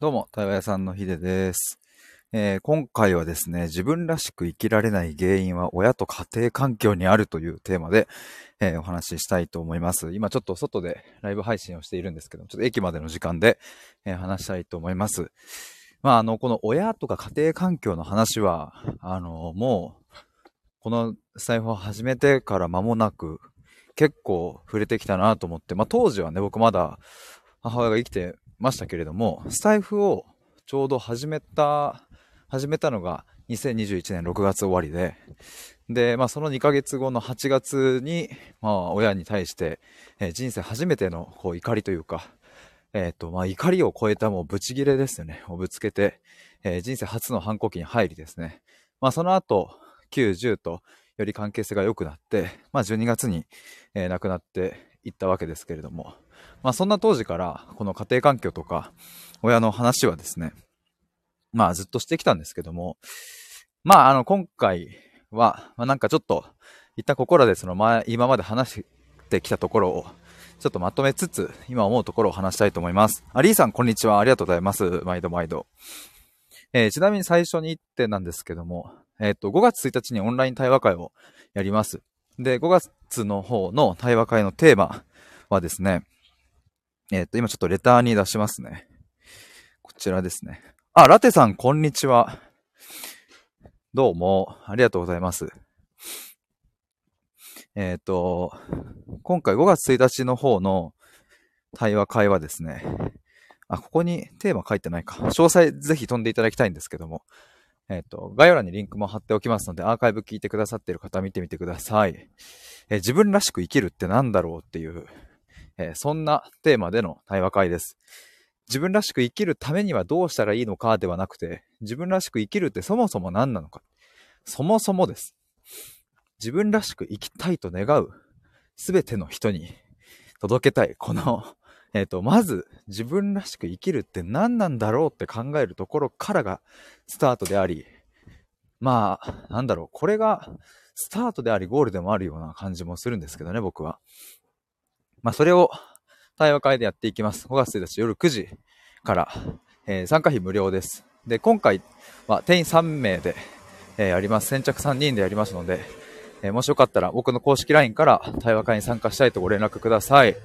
どうも、対話屋さんのひでです、えー、今回はですね、自分らしく生きられない原因は親と家庭環境にあるというテーマで、えー、お話ししたいと思います。今ちょっと外でライブ配信をしているんですけど、ちょっと駅までの時間で、えー、話したいと思います。まあ、あの、この親とか家庭環境の話は、あの、もう、この財布を始めてから間もなく、結構触れてきたなと思って、まあ当時はね、僕まだ母親が生きてましたけれども、スタイフをちょうど始めた、始めたのが2021年6月終わりで、で、まあその2ヶ月後の8月に、まあ親に対して、えー、人生初めてのこう怒りというか、えっ、ー、と、まあ怒りを超えたもうブチギレですよね、をぶつけて、えー、人生初の反抗期に入りですね。まあその後、9、10とより関係性が良くなって、まあ12月に、え、亡くなっていったわけですけれども、まあそんな当時からこの家庭環境とか親の話はですね、まあずっとしてきたんですけども、まああの今回は、まあなんかちょっと一旦ここらでその前、今まで話してきたところをちょっとまとめつつ、今思うところを話したいと思います。あ、リーさんこんにちは。ありがとうございます。毎度毎度。えー、ちなみに最初に1点なんですけども、えっ、ー、と、5月1日にオンライン対話会をやります。で、5月の方の対話会のテーマはですね、えっ、ー、と、今ちょっとレターに出しますね。こちらですね。あ、ラテさん、こんにちは。どうも、ありがとうございます。えっ、ー、と、今回5月1日の方の対話会はですね、あ、ここにテーマ書いてないか。詳細ぜひ飛んでいただきたいんですけども、えっ、ー、と、概要欄にリンクも貼っておきますので、アーカイブ聞いてくださっている方見てみてください。えー、自分らしく生きるって何だろうっていう、えー、そんなテーマでの対話会です。自分らしく生きるためにはどうしたらいいのかではなくて、自分らしく生きるってそもそも何なのか。そもそもです。自分らしく生きたいと願う、すべての人に届けたい、この、えっ、ー、と、まず自分らしく生きるって何なんだろうって考えるところからがスタートであり、まあ、なんだろう、これがスタートでありゴールでもあるような感じもするんですけどね、僕は。まあ、それを対話会でやっていきます。5月1日夜9時から、えー、参加費無料です。で、今回は定員3名で、えー、やります。先着3人でやりますので、えー、もしよかったら僕の公式 LINE から対話会に参加したいとご連絡ください。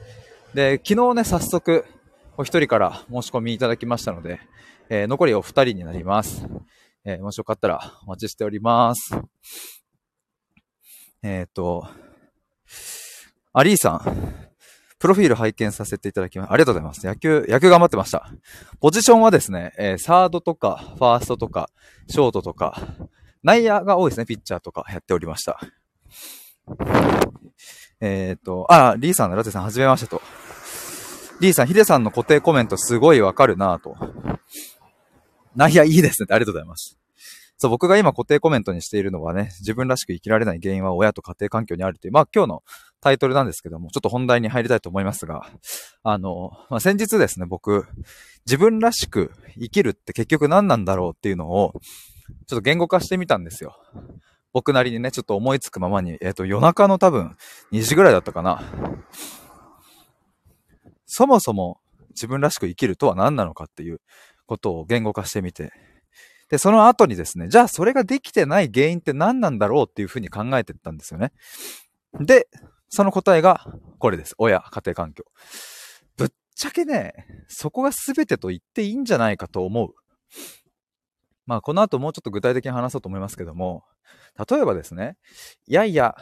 で、昨日ね、早速、お一人から申し込みいただきましたので、えー、残りお二人になります。えー、もしよかったらお待ちしております。えっ、と、アリーさん、プロフィール拝見させていただきます。ありがとうございます。野球、野球頑張ってました。ポジションはですね、えー、サードとか、ファーストとか、ショートとか、内野が多いですね、ピッチャーとかやっておりました。えっ、ー、と、あ、リーさん、ラテさん、はじめましてと。リーさん、ヒデさんの固定コメントすごいわかるなと。内野いいですね。ありがとうございます。そう、僕が今固定コメントにしているのはね、自分らしく生きられない原因は親と家庭環境にあるという、まあ今日のタイトルなんですけども、ちょっと本題に入りたいと思いますが、あの、まあ、先日ですね、僕、自分らしく生きるって結局何なんだろうっていうのを、ちょっと言語化してみたんですよ。僕なりにね、ちょっと思いつくままに、えっ、ー、と、夜中の多分2時ぐらいだったかな。そもそも自分らしく生きるとは何なのかっていうことを言語化してみて、で、その後にですね、じゃあそれができてない原因って何なんだろうっていうふうに考えてったんですよね。で、その答えがこれです。親、家庭環境。ぶっちゃけね、そこが全てと言っていいんじゃないかと思う。まあ、この後もうちょっと具体的に話そうと思いますけども、例えばですね、いやいや、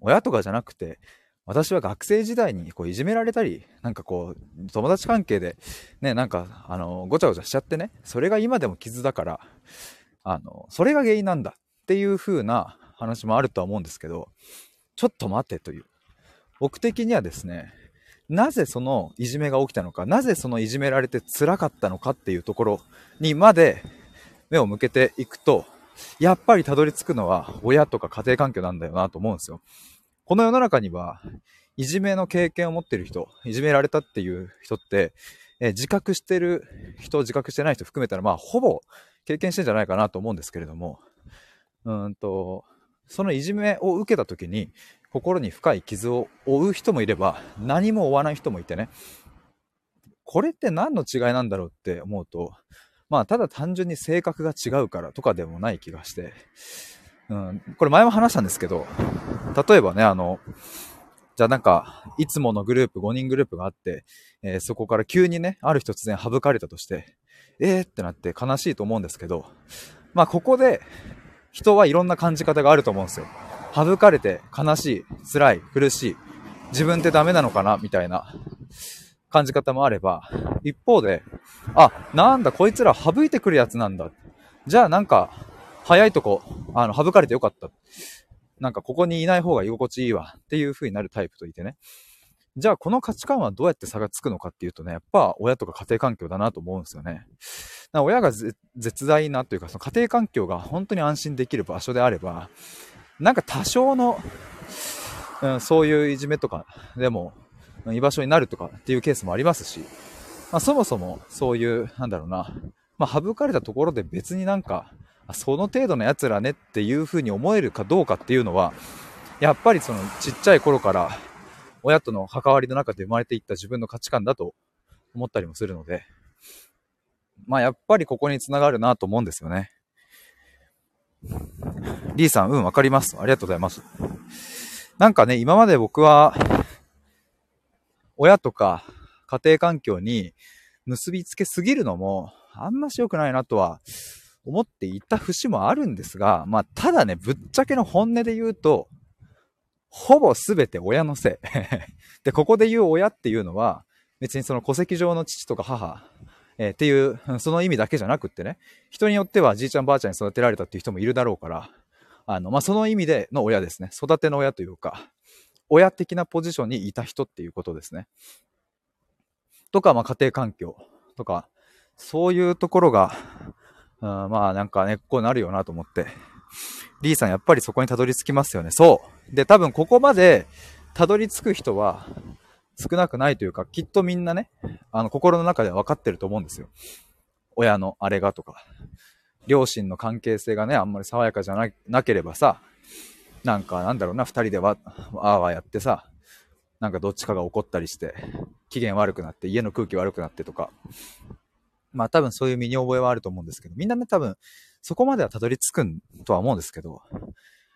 親とかじゃなくて、私は学生時代にこういじめられたり、なんかこう、友達関係で、ね、なんか、あの、ごちゃごちゃしちゃってね、それが今でも傷だから、あの、それが原因なんだっていう風な話もあるとは思うんですけど、ちょっと待てという。僕的にはですね、なぜそのいじめが起きたのか、なぜそのいじめられて辛かったのかっていうところにまで目を向けていくと、やっぱりたどり着くのは親とか家庭環境なんだよなと思うんですよ。この世の中には、いじめの経験を持ってる人、いじめられたっていう人って、え自覚してる人、自覚してない人含めたら、まあ、ほぼ経験してんじゃないかなと思うんですけれども、うんと、そのいじめを受けた時に、心に深い傷を負う人もいれば、何も負わない人もいてね。これって何の違いなんだろうって思うと、まあ、ただ単純に性格が違うからとかでもない気がして、うん、これ前も話したんですけど、例えばね、あの、じゃあなんか、いつものグループ、5人グループがあって、えー、そこから急にね、ある日突然省かれたとして、えーってなって悲しいと思うんですけど、まあここで、人はいろんな感じ方があると思うんですよ。省かれて悲しい、辛い、苦しい、自分ってダメなのかなみたいな感じ方もあれば、一方で、あ、なんだ、こいつら省いてくるやつなんだ。じゃあなんか、早いとこ、あの、省かれてよかった。なんかここにいない方が居心地いいわっていう風になるタイプといてね。じゃあこの価値観はどうやって差がつくのかっていうとね、やっぱ親とか家庭環境だなと思うんですよね。親が絶大なというか、その家庭環境が本当に安心できる場所であれば、なんか多少の、うん、そういういじめとかでも居場所になるとかっていうケースもありますし、まあ、そもそもそういう、なんだろうな、まあ、省かれたところで別になんか、その程度の奴らねっていうふうに思えるかどうかっていうのは、やっぱりそのちっちゃい頃から親との関わりの中で生まれていった自分の価値観だと思ったりもするので、まあやっぱりここにつながるなと思うんですよね。リーさん、うん、わかります。ありがとうございます。なんかね、今まで僕は、親とか家庭環境に結びつけすぎるのも、あんまし良くないなとは思っていた節もあるんですが、まあ、ただね、ぶっちゃけの本音で言うと、ほぼ全て親のせい。で、ここで言う親っていうのは、別にその戸籍上の父とか母、えー、っていう、その意味だけじゃなくってね、人によってはじいちゃんばあちゃんに育てられたっていう人もいるだろうから、あの、まあ、その意味での親ですね。育ての親というか、親的なポジションにいた人っていうことですね。とか、まあ、家庭環境とか、そういうところが、うん、まあ、なんか根っこになるよなと思って。リーさんやっぱりそこにたどり着きますよね。そう。で、多分ここまでたどり着く人は少なくないというか、きっとみんなね、あの、心の中では分かってると思うんですよ。親のあれがとか。両親の関係性がね、あんまり爽やかじゃななければさ、なんかなんだろうな、二人でわ、わーわやってさ、なんかどっちかが怒ったりして、機嫌悪くなって、家の空気悪くなってとか、まあ多分そういう身に覚えはあると思うんですけど、みんなね多分そこまではたどり着くんとは思うんですけど、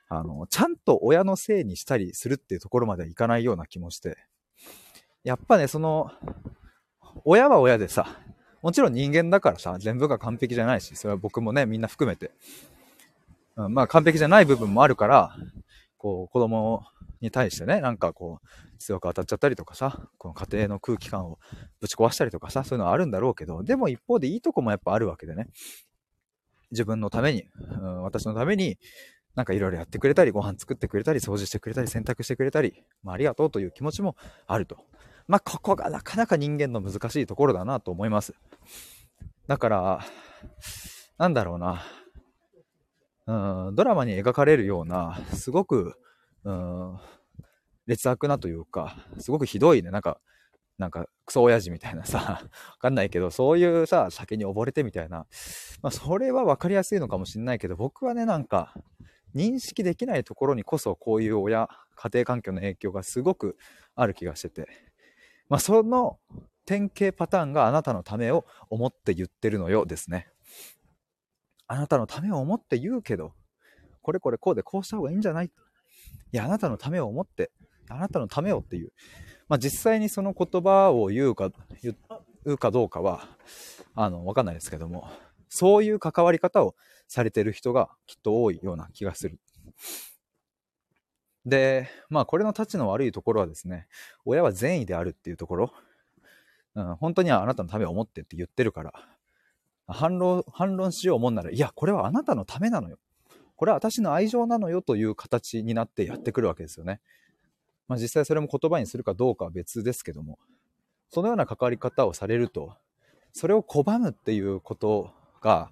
あの、ちゃんと親のせいにしたりするっていうところまではいかないような気もして、やっぱね、その、親は親でさ、もちろん人間だからさ、全部が完璧じゃないし、それは僕もね、みんな含めて、うん、まあ完璧じゃない部分もあるから、こう、子供に対してね、なんかこう、強く当たっちゃったりとかさ、この家庭の空気感をぶち壊したりとかさ、そういうのはあるんだろうけど、でも一方でいいとこもやっぱあるわけでね。自分のために、うん、私のために、なんかいろいろやってくれたり、ご飯作ってくれたり、掃除してくれたり、洗濯してくれたり、まあ、ありがとうという気持ちもあると。まあ、ここがなかなか人間の難しいところだなと思います。だから、なんだろうな。うん、ドラマに描かれるような、すごく、うん、劣悪なというか、すごくひどいね、なんか、なんか、クソ親父みたいなさ、わかんないけど、そういうさ、酒に溺れてみたいな、まあ、それは分かりやすいのかもしんないけど、僕はね、なんか、認識できないところにこそ、こういう親、家庭環境の影響がすごくある気がしてて、まあ、その典型パターンがあなたのためを思って言ってるのよですね。あなたのためを思って言うけど、これこれこうでこうした方がいいんじゃない？いや、あなたのためを思って、あなたのためをっていう。まあ、実際にその言葉を言うか、言うかどうかは、あの、わかんないですけども、そういう関わり方をされてる人がきっと多いような気がする。で、まあこれの立ちの悪いところはですね、親は善意であるっていうところ、うん、本当にはあなたのためを思ってって言ってるから、反論、反論しようもんなら、いや、これはあなたのためなのよ。これは私の愛情なのよという形になってやってくるわけですよね。まあ実際それも言葉にするかどうかは別ですけども、そのような関わり方をされると、それを拒むっていうことが、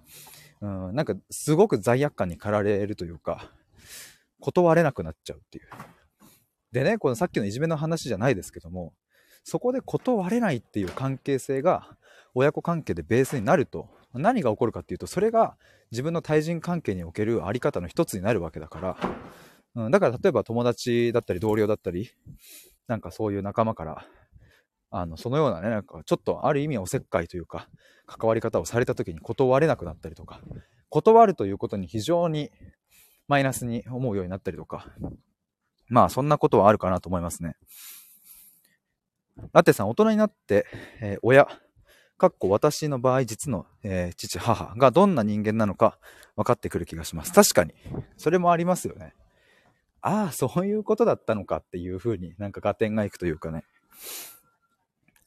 うん、なんかすごく罪悪感に駆られるというか、断れなくなっちゃうっていう。でね、このさっきのいじめの話じゃないですけども、そこで断れないっていう関係性が親子関係でベースになると、何が起こるかっていうと、それが自分の対人関係におけるあり方の一つになるわけだから、うん、だから例えば友達だったり同僚だったり、なんかそういう仲間から、あの、そのようなね、なんかちょっとある意味おせっかいというか、関わり方をされた時に断れなくなったりとか、断るということに非常にマイナスに思うようになったりとか、まあそんなことはあるかなと思いますね。ラテさん、大人になって、えー、親、かっこ私の場合、実の、えー、父、母がどんな人間なのか分かってくる気がします。確かに。それもありますよね。ああ、そういうことだったのかっていうふうになんか合点がいくというかね。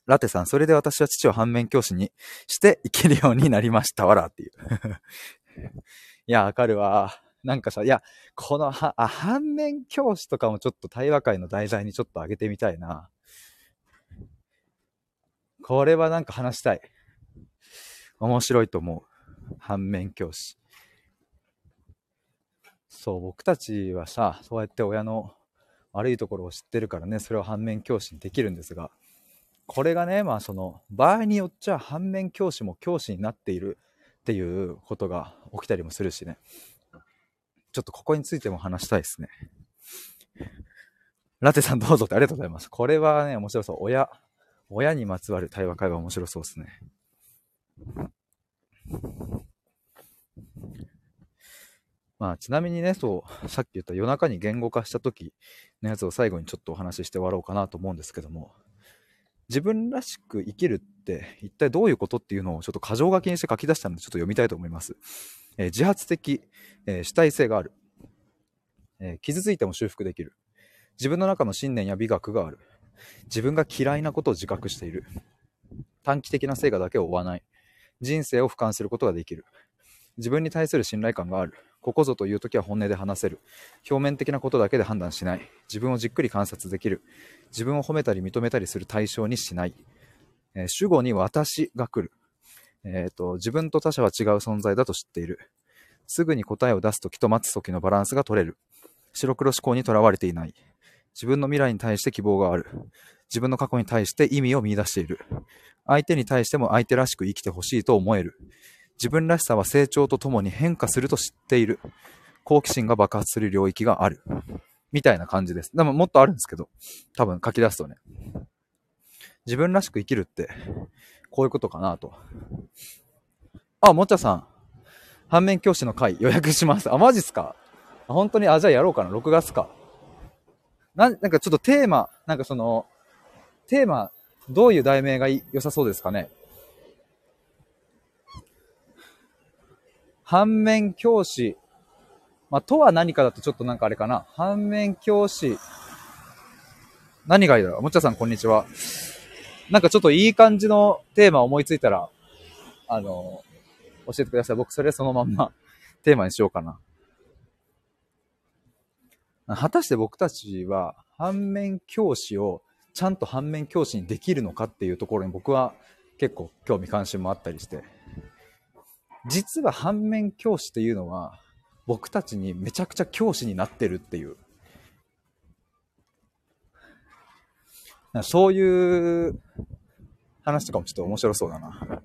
ラテさん、それで私は父を反面教師にして生きるようになりましたわらっていう。いや、わかるわ。なんかさ、いや、このは、あ、反面教師とかもちょっと対話会の題材にちょっと上げてみたいな。これはなんか話したい。面白いと思う。反面教師。そう、僕たちはさ、そうやって親の悪いところを知ってるからね、それを反面教師にできるんですが、これがね、まあその、場合によっちゃ反面教師も教師になっているっていうことが起きたりもするしね。ちょっとここについても話したいですね。ラテさんどうぞってありがとうございます。これはね、面白そう。親、親にまつわる対話会話面白そうですね。まあ、ちなみにね、そう、さっき言った夜中に言語化した時のやつを最後にちょっとお話しして終わろうかなと思うんですけども、自分らしく生きるって一体どういうことっていうのをちょっと箇条書きにして書き出したのでちょっと読みたいと思います。えー、自発的、えー、主体性がある、えー、傷ついても修復できる。自分の中の信念や美学がある。自分が嫌いなことを自覚している。短期的な成果だけを追わない。人生を俯瞰することができる。自分に対する信頼感がある。ここぞという時は本音で話せる。表面的なことだけで判断しない。自分をじっくり観察できる。自分を褒めたり認めたりする対象にしない。えー、主語に私が来る。え、ー、と、自分と他者は違う存在だと知っている。すぐに答えを出す時と待つ時のバランスが取れる。白黒思考にとらわれていない。自分の未来に対して希望がある。自分の過去に対して意味を見出している。相手に対しても相手らしく生きてほしいと思える。自分らしさは成長とともに変化すると知っている。好奇心が爆発する領域がある。みたいな感じです。でももっとあるんですけど、多分書き出すとね。自分らしく生きるって、こういうことかなと。あ、もっちゃさん。反面教師の会予約します。あ、マジっすか？本当に、あ、じゃあやろうかな。6月か。な、なんかちょっとテーマ、なんかその、テーマ、どういう題名が良さそうですかね？反面教師。まあ、とは何かだとちょっとなんかあれかな。反面教師。何がいいだろうもっちゃさんこんにちは。なんかちょっといい感じのテーマ思いついたら、あの、教えてください。僕それそのまんまテーマにしようかな。果たして僕たちは反面教師をちゃんと反面教師にできるのかっていうところに僕は結構興味関心もあったりして。実は反面教師っていうのは僕たちにめちゃくちゃ教師になってるっていう。そういう話とかもちょっと面白そうだな。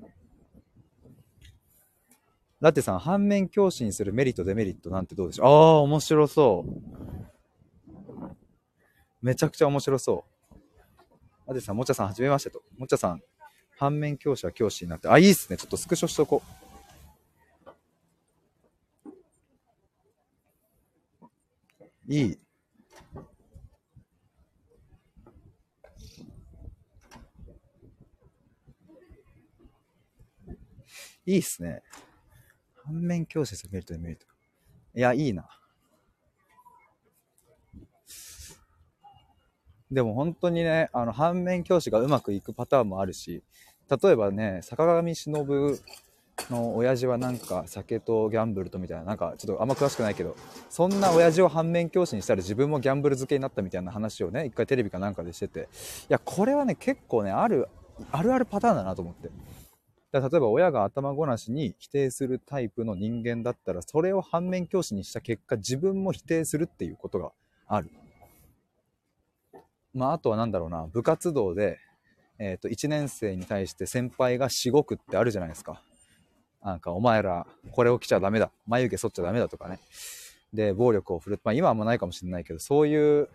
ラテさん、反面教師にするメリット、デメリットなんてどうでしょう？ああ、面白そう。めちゃくちゃ面白そう。ラテさん、もちゃさん、はじめましてと。もちゃさん、反面教師は教師になって。あ、いいっすね。ちょっとスクショしとこう。いい。いいっすね。反面教師するメリットデメリット。いや、いいな。でも本当にね、あの、反面教師がうまくいくパターンもあるし、例えばね、坂上忍の親父はなんか酒とギャンブルとみたいな、なんかちょっとあんま詳しくないけど、そんな親父を反面教師にしたら自分もギャンブル漬けになったみたいな話をね、一回テレビかなんかでしてて、いや、これはね、結構ね、ある、あるあるパターンだなと思って。だ例えば親が頭ごなしに否定するタイプの人間だったら、それを反面教師にした結果、自分も否定するっていうことがある。まあ、あとは何だろうな、部活動で、えっ、ー、と、1年生に対して先輩がしごくってあるじゃないですか。なんか、お前ら、これを着ちゃダメだ。眉毛剃っちゃダメだとかね。で、暴力を振るって、まあ今はもうないかもしれないけど、そういう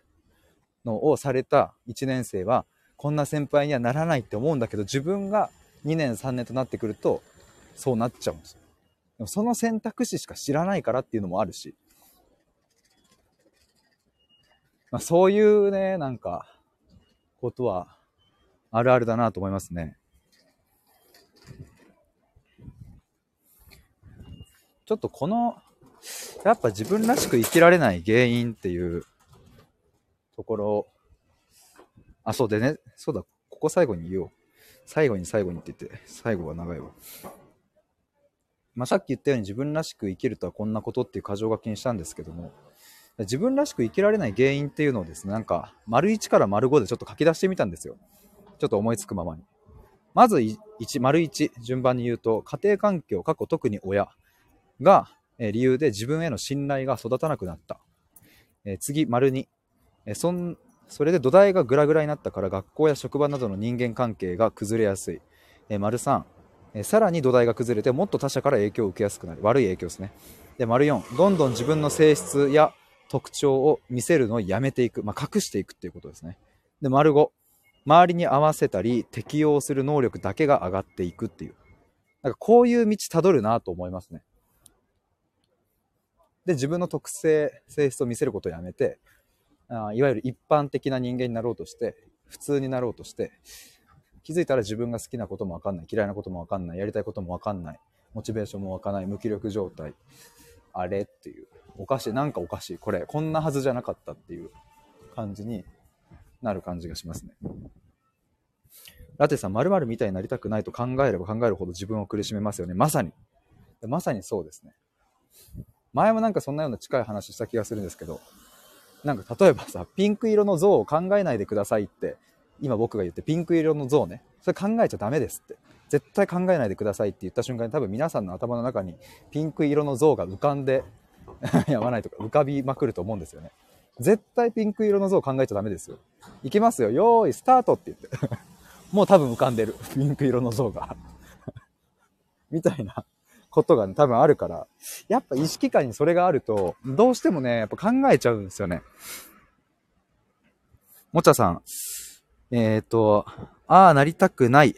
のをされた1年生は、こんな先輩にはならないって思うんだけど、自分が2年3年となってくると、そうなっちゃうんですよ。でもその選択肢しか知らないからっていうのもあるし、まあ、そういうね、なんか、ことは、あるあるだなと思いますね。ちょっとこの、やっぱ自分らしく生きられない原因っていうところ、あ、そうでね、そうだ、ここ最後に言おう。最後に最後にって言って、最後は長いわ。まあ、さっき言ったように自分らしく生きるとはこんなことっていう箇条書きにしたんですけども、自分らしく生きられない原因っていうのをですね、なんか、丸1から丸5でちょっと書き出してみたんですよ。ちょっと思いつくままに。まず1、丸1、順番に言うと、家庭環境、過去特に親。が、え理由で自分への信頼が育たなくなった。え次、丸2、えそんそれで土台がグラグラになったから学校や職場などの人間関係が崩れやすい。え丸3、えさらに土台が崩れてもっと他者から影響を受けやすくなる。悪い影響ですね。で、丸4、どんどん自分の性質や特徴を見せるのをやめていく。まあ、隠していくっていうことですね。で、丸5、周りに合わせたり適応する能力だけが上がっていくっていう。なんかこういう道たどるなと思いますね。で、自分の特性、性質を見せることをやめて、あいわゆる一般的な人間になろうとして、普通になろうとして、気づいたら自分が好きなこともわかんない、嫌いなこともわかんない、やりたいこともわかんない、モチベーションもわかない、無気力状態。あれっていう。おかしい、なんかおかしい。これ、こんなはずじゃなかったっていう感じになる感じがしますね。ラテさん、〇〇みたいになりたくないと考えれば考えるほど自分を苦しめますよね。まさに。まさにそうですね。前もなんかそんなような近い話した気がするんですけど、なんか例えばさ、ピンク色の像を考えないでくださいって、今僕が言ってピンク色の像ね、それ考えちゃダメですって。絶対考えないでくださいって言った瞬間に多分皆さんの頭の中にピンク色の像が浮かんで やばないとか浮かびまくると思うんですよね。絶対ピンク色の像考えちゃダメですよ。いきますよ。よーい、スタートって言って もう多分浮かんでる。ピンク色の像が みたいなことが、ね、多分あるから、やっぱ意識下にそれがあると、どうしてもね、やっぱ考えちゃうんですよね。もちゃさん、えっ、ー、と、ああ、なりたくない、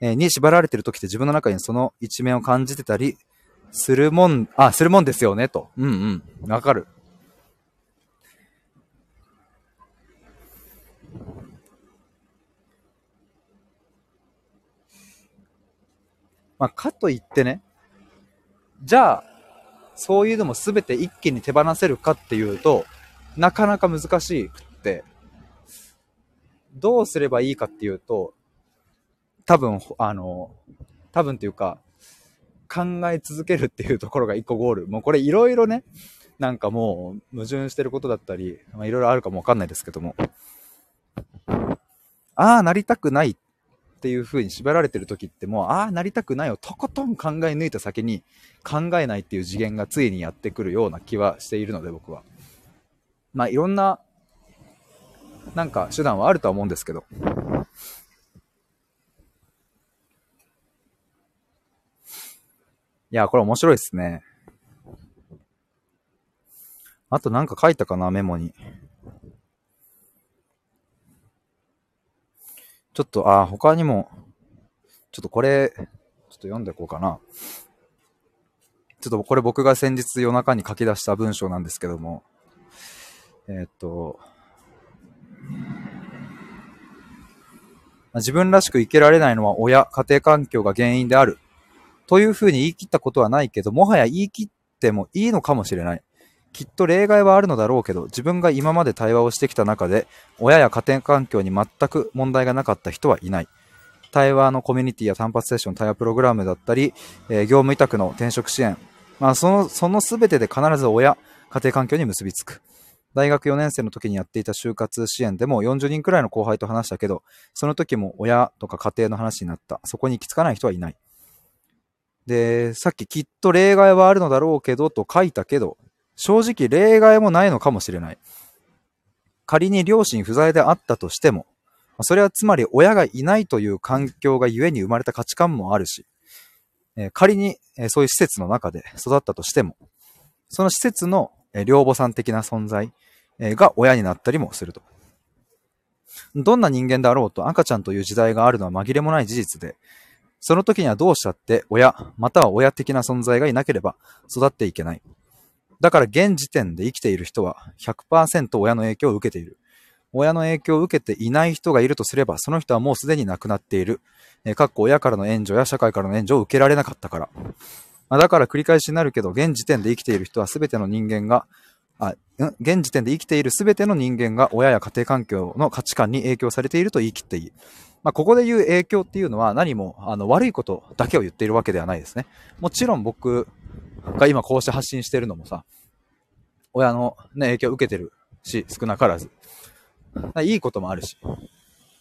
えー、に縛られてる時って自分の中にその一面を感じてたりするもん、あ、するもんですよね、と。うんうん。わかる。まあ、かといってね、じゃあ、そういうのも全て一気に手放せるかっていうと、なかなか難しくって、どうすればいいかっていうと、多分、あの、多分っていうか、考え続けるっていうところが一個ゴール。もうこれいろいろね、なんかもう矛盾してることだったり、まあ、いろいろあるかもわかんないですけども、ああ、なりたくないっっていう風に縛られてる時ってもう、ああ、なりたくないをとことん考え抜いた先に考えないっていう次元がついにやってくるような気はしているので、僕は。まあ、いろんな、なんか手段はあるとは思うんですけど。いや、これ面白いですね。あとなんか書いたかな、メモに。ちょっと、あ、他にも、ちょっとこれ、ちょっと読んでいこうかな。ちょっとこれ僕が先日夜中に書き出した文章なんですけども、えー、っと、自分らしく生きられないのは親、家庭環境が原因である。というふうに言い切ったことはないけど、もはや言い切ってもいいのかもしれない。きっと例外はあるのだろうけど、自分が今まで対話をしてきた中で、親や家庭環境に全く問題がなかった人はいない。対話のコミュニティや単発セッション、対話プログラムだったり、えー、業務委託の転職支援、まあ、その、その全てで必ず親、家庭環境に結びつく。大学4年生の時にやっていた就活支援でも40人くらいの後輩と話したけど、その時も親とか家庭の話になった。そこに行き着かない人はいない。で、さっききっと例外はあるのだろうけどと書いたけど、正直例外もないのかもしれない。仮に両親不在であったとしても、それはつまり親がいないという環境がゆえに生まれた価値観もあるし、仮にそういう施設の中で育ったとしても、その施設の両母さん的な存在が親になったりもすると。どんな人間であろうと赤ちゃんという時代があるのは紛れもない事実で、その時にはどうしたって親、または親的な存在がいなければ育っていけない。だから現時点で生きている人は100%親の影響を受けている。親の影響を受けていない人がいるとすれば、その人はもうすでに亡くなっている。えー、かっこ親からの援助や社会からの援助を受けられなかったから。まあ、だから繰り返しになるけど、現時点で生きている人は全ての人間が、あ、現時点で生きている全ての人間が親や家庭環境の価値観に影響されていると言い切っていい。まあ、ここで言う影響っていうのは何もあの悪いことだけを言っているわけではないですね。もちろん僕が今こうして発信してるのもさ、親の、ね、影響を受けてるし、少なからず。いいこともあるし。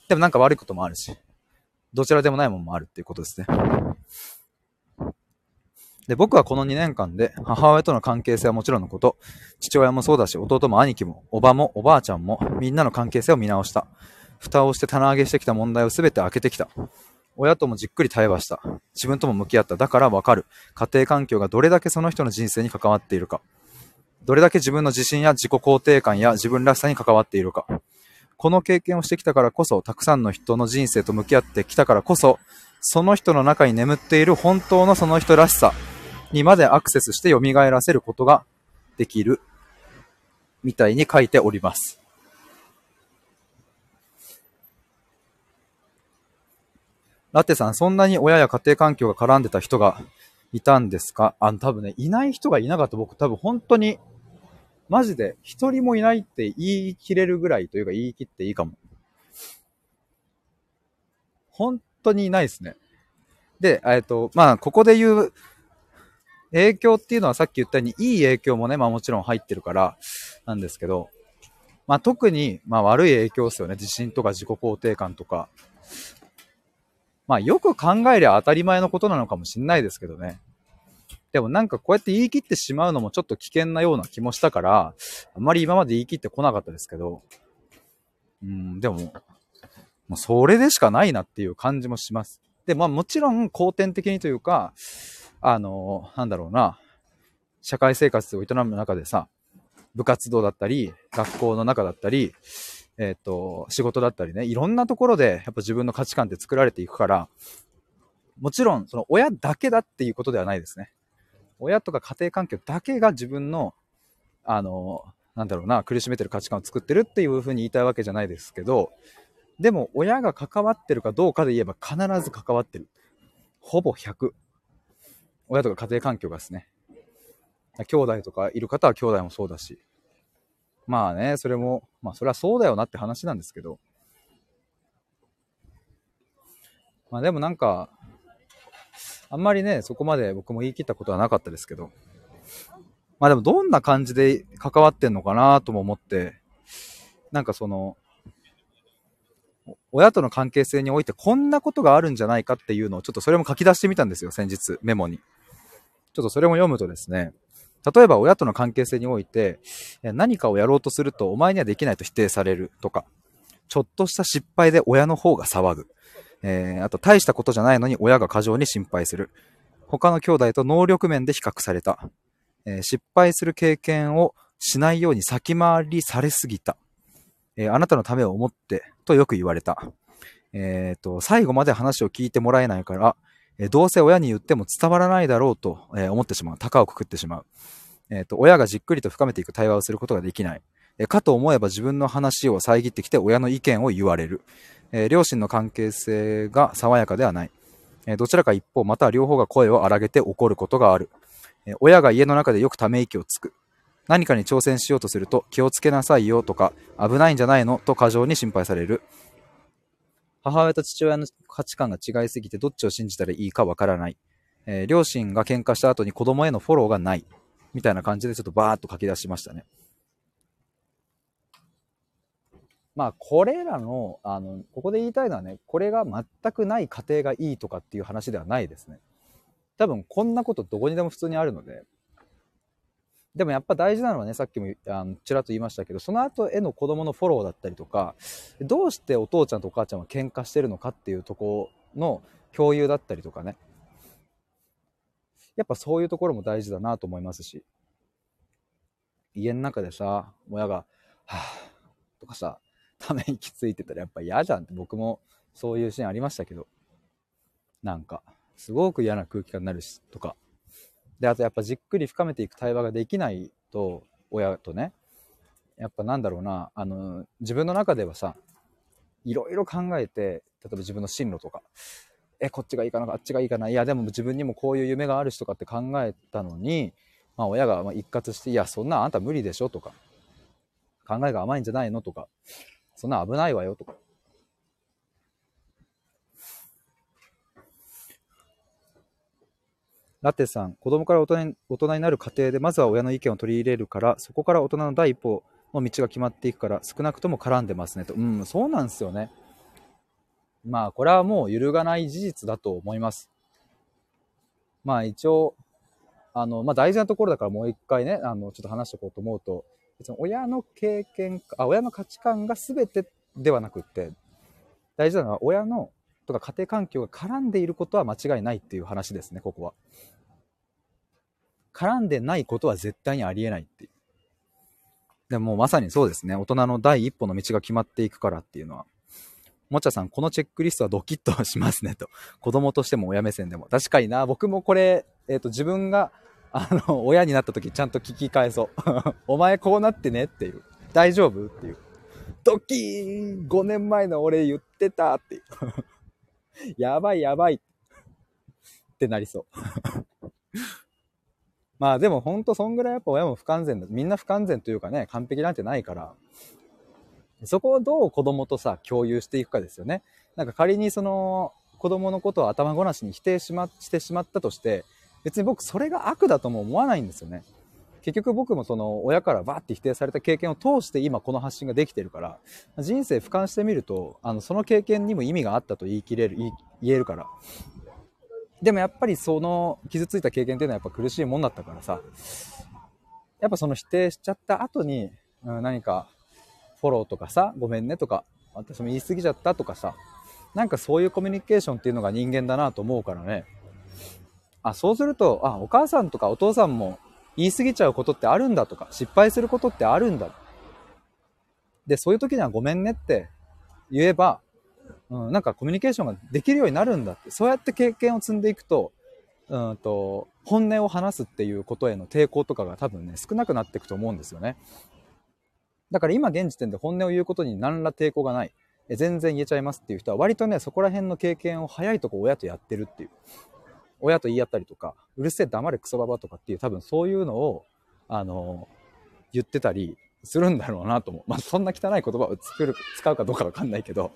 でもなんか悪いこともあるし。どちらでもないものもあるっていうことですね。で、僕はこの2年間で母親との関係性はもちろんのこと、父親もそうだし、弟も兄貴も、おばもおばあちゃんも、みんなの関係性を見直した。蓋をして棚上げしてきた問題を全て開けてきた。親ともじっくり対話した。自分とも向き合った。だからわかる。家庭環境がどれだけその人の人生に関わっているか。どれだけ自分の自信や自己肯定感や自分らしさに関わっているか。この経験をしてきたからこそ、たくさんの人の人生と向き合ってきたからこそ、その人の中に眠っている本当のその人らしさにまでアクセスして蘇らせることができるみたいに書いております。ラテさん、そんなに親や家庭環境が絡んでた人がいたんですか？あの、多分ね、いない人がいなかった僕、多分本当に、マジで一人もいないって言い切れるぐらいというか言い切っていいかも。本当にいないですね。で、えっと、まあ、ここで言う影響っていうのはさっき言ったように、いい影響もね、まあもちろん入ってるから、なんですけど、まあ特に、まあ悪い影響ですよね。自信とか自己肯定感とか、まあよく考えりゃ当たり前のことなのかもしんないですけどね。でもなんかこうやって言い切ってしまうのもちょっと危険なような気もしたから、あんまり今まで言い切ってこなかったですけど、うん、でも、もうそれでしかないなっていう感じもします。で、まあもちろん後天的にというか、あの、なんだろうな、社会生活を営む中でさ、部活動だったり、学校の中だったり、えっ、ー、と、仕事だったりね、いろんなところでやっぱ自分の価値観って作られていくから、もちろんその親だけだっていうことではないですね。親とか家庭環境だけが自分の、あの、なんだろうな、苦しめてる価値観を作ってるっていうふうに言いたいわけじゃないですけど、でも親が関わってるかどうかで言えば必ず関わってる。ほぼ100。親とか家庭環境がですね。兄弟とかいる方は兄弟もそうだし、まあね、それも、まあそれはそうだよなって話なんですけど。まあでもなんか、あんまりね、そこまで僕も言い切ったことはなかったですけど。まあでもどんな感じで関わってんのかなとも思って、なんかその、親との関係性においてこんなことがあるんじゃないかっていうのをちょっとそれも書き出してみたんですよ、先日、メモに。ちょっとそれも読むとですね、例えば親との関係性において、何かをやろうとするとお前にはできないと否定されるとか、ちょっとした失敗で親の方が騒ぐ。えー、あと大したことじゃないのに親が過剰に心配する。他の兄弟と能力面で比較された。えー、失敗する経験をしないように先回りされすぎた。えー、あなたのためを思ってとよく言われた。えっ、と、最後まで話を聞いてもらえないから、えどうせ親に言っても伝わらないだろうと、え思ってしまう。高をくくってしまう。えっ、と、親がじっくりと深めていく対話をすることができない。えかと思えば自分の話を遮ってきて親の意見を言われる。え両親の関係性が爽やかではない。えどちらか一方、または両方が声を荒げて怒ることがある。え親が家の中でよくため息をつく。何かに挑戦しようとすると気をつけなさいよとか危ないんじゃないのと過剰に心配される。母親と父親の価値観が違いすぎてどっちを信じたらいいかわからない。えー、両親が喧嘩した後に子供へのフォローがない。みたいな感じでちょっとバーっと書き出しましたね。まあ、これらの、あの、ここで言いたいのはね、これが全くない家庭がいいとかっていう話ではないですね。多分、こんなことどこにでも普通にあるので、でもやっぱ大事なのはね、さっきもあのちらっと言いましたけど、その後への子供のフォローだったりとか、どうしてお父ちゃんとお母ちゃんは喧嘩してるのかっていうとこの共有だったりとかね。やっぱそういうところも大事だなと思いますし、家の中でさ、親が、はぁ、とかさ、ため息ついてたらやっぱ嫌じゃんって僕もそういうシーンありましたけど、なんか、すごく嫌な空気感になるし、とか。で、あとやっぱじっくり深めていく対話ができないと、親とね、やっぱなんだろうな、あの、自分の中ではさ、いろいろ考えて、例えば自分の進路とか、え、こっちがいいかな、あっちがいいかな、いや、でも自分にもこういう夢があるしとかって考えたのに、まあ親がま一括して、いや、そんなあんた無理でしょとか、考えが甘いんじゃないのとか、そんな危ないわよとか。ラテさん、子供から大人に大人になる過程で、まずは親の意見を取り入れるから、そこから大人の第一歩の道が決まっていくから、少なくとも絡んでますねと。うん、そうなんですよね。まあ、これはもう揺るがない事実だと思います。まあ、一応、あの、まあ、大事なところだからもう一回ね、あの、ちょっと話しておこうと思うと、別に親の経験あ、親の価値観が全てではなくって、大事なのは親のとか家庭環境が絡んでいることは間違いないっていう話ですね、ここは。絡んでないことは絶対にありえないっていう。でもまさにそうですね。大人の第一歩の道が決まっていくからっていうのは。もちゃさん、このチェックリストはドキッとしますねと。子供としても親目線でも。確かにな、僕もこれ、えっ、ー、と、自分が、あの、親になった時ちゃんと聞き返そう。お前こうなってねっていう。大丈夫っていう。ドキーン !5 年前の俺言ってたっていう。やばいやばいってなりそう。まあでもほんとそんぐらいやっぱ親も不完全だ。みんな不完全というかね、完璧なんてないから、そこをどう子供とさ、共有していくかですよね。なんか仮にその子供のことを頭ごなしに否定し,、ま、してしまったとして、別に僕それが悪だとも思わないんですよね。結局僕もその親からバーって否定された経験を通して今この発信ができてるから、人生俯瞰してみると、あの、その経験にも意味があったと言い切れる、言えるから。でもやっぱりその傷ついた経験っていうのはやっぱ苦しいもんだったからさ、やっぱその否定しちゃった後に、うん、何かフォローとかさ、ごめんねとか、私も言い過ぎちゃったとかさ、なんかそういうコミュニケーションっていうのが人間だなと思うからね。あ、そうすると、あ、お母さんとかお父さんも言い過ぎちゃうことってあるんだとか、失敗することってあるんだ。で、そういう時にはごめんねって言えば、うん、なんかコミュニケーションができるようになるんだって、そうやって経験を積んでいくと、うんと、本音を話すっていうことへの抵抗とかが多分ね、少なくなっていくと思うんですよね。だから今現時点で本音を言うことに何ら抵抗がない。全然言えちゃいますっていう人は割とね、そこら辺の経験を早いとこ親とやってるっていう。親と言い合ったりとか、うるせえ黙れクソババとかっていう多分そういうのを、あの、言ってたりするんだろうなと思う。まあそんな汚い言葉を作る、使うかどうかわかんないけど、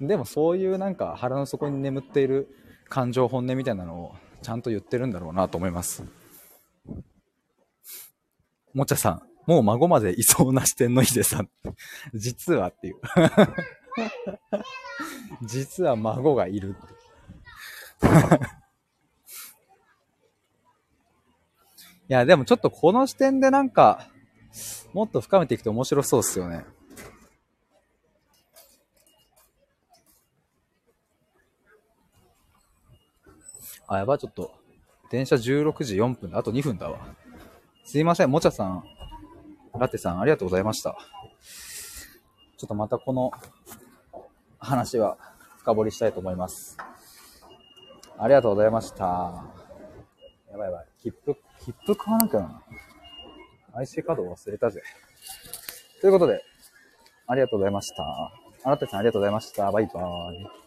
でもそういうなんか腹の底に眠っている感情本音みたいなのをちゃんと言ってるんだろうなと思います。もちゃさん、もう孫までいそうな視点のヒデさん。実はっていう。実は孫がいる。いや、でもちょっとこの視点でなんか、もっと深めていくと面白そうっすよね。あ、やばい、ちょっと。電車16時4分で、あと2分だわ。すいません、もちゃさん、ラテさん、ありがとうございました。ちょっとまたこの話は深掘りしたいと思います。ありがとうございました。やばいやばい。切符、切符買わなきゃな。IC カード忘れたぜ。ということで、ありがとうございました。あなたさんありがとうございました。バイバーイ。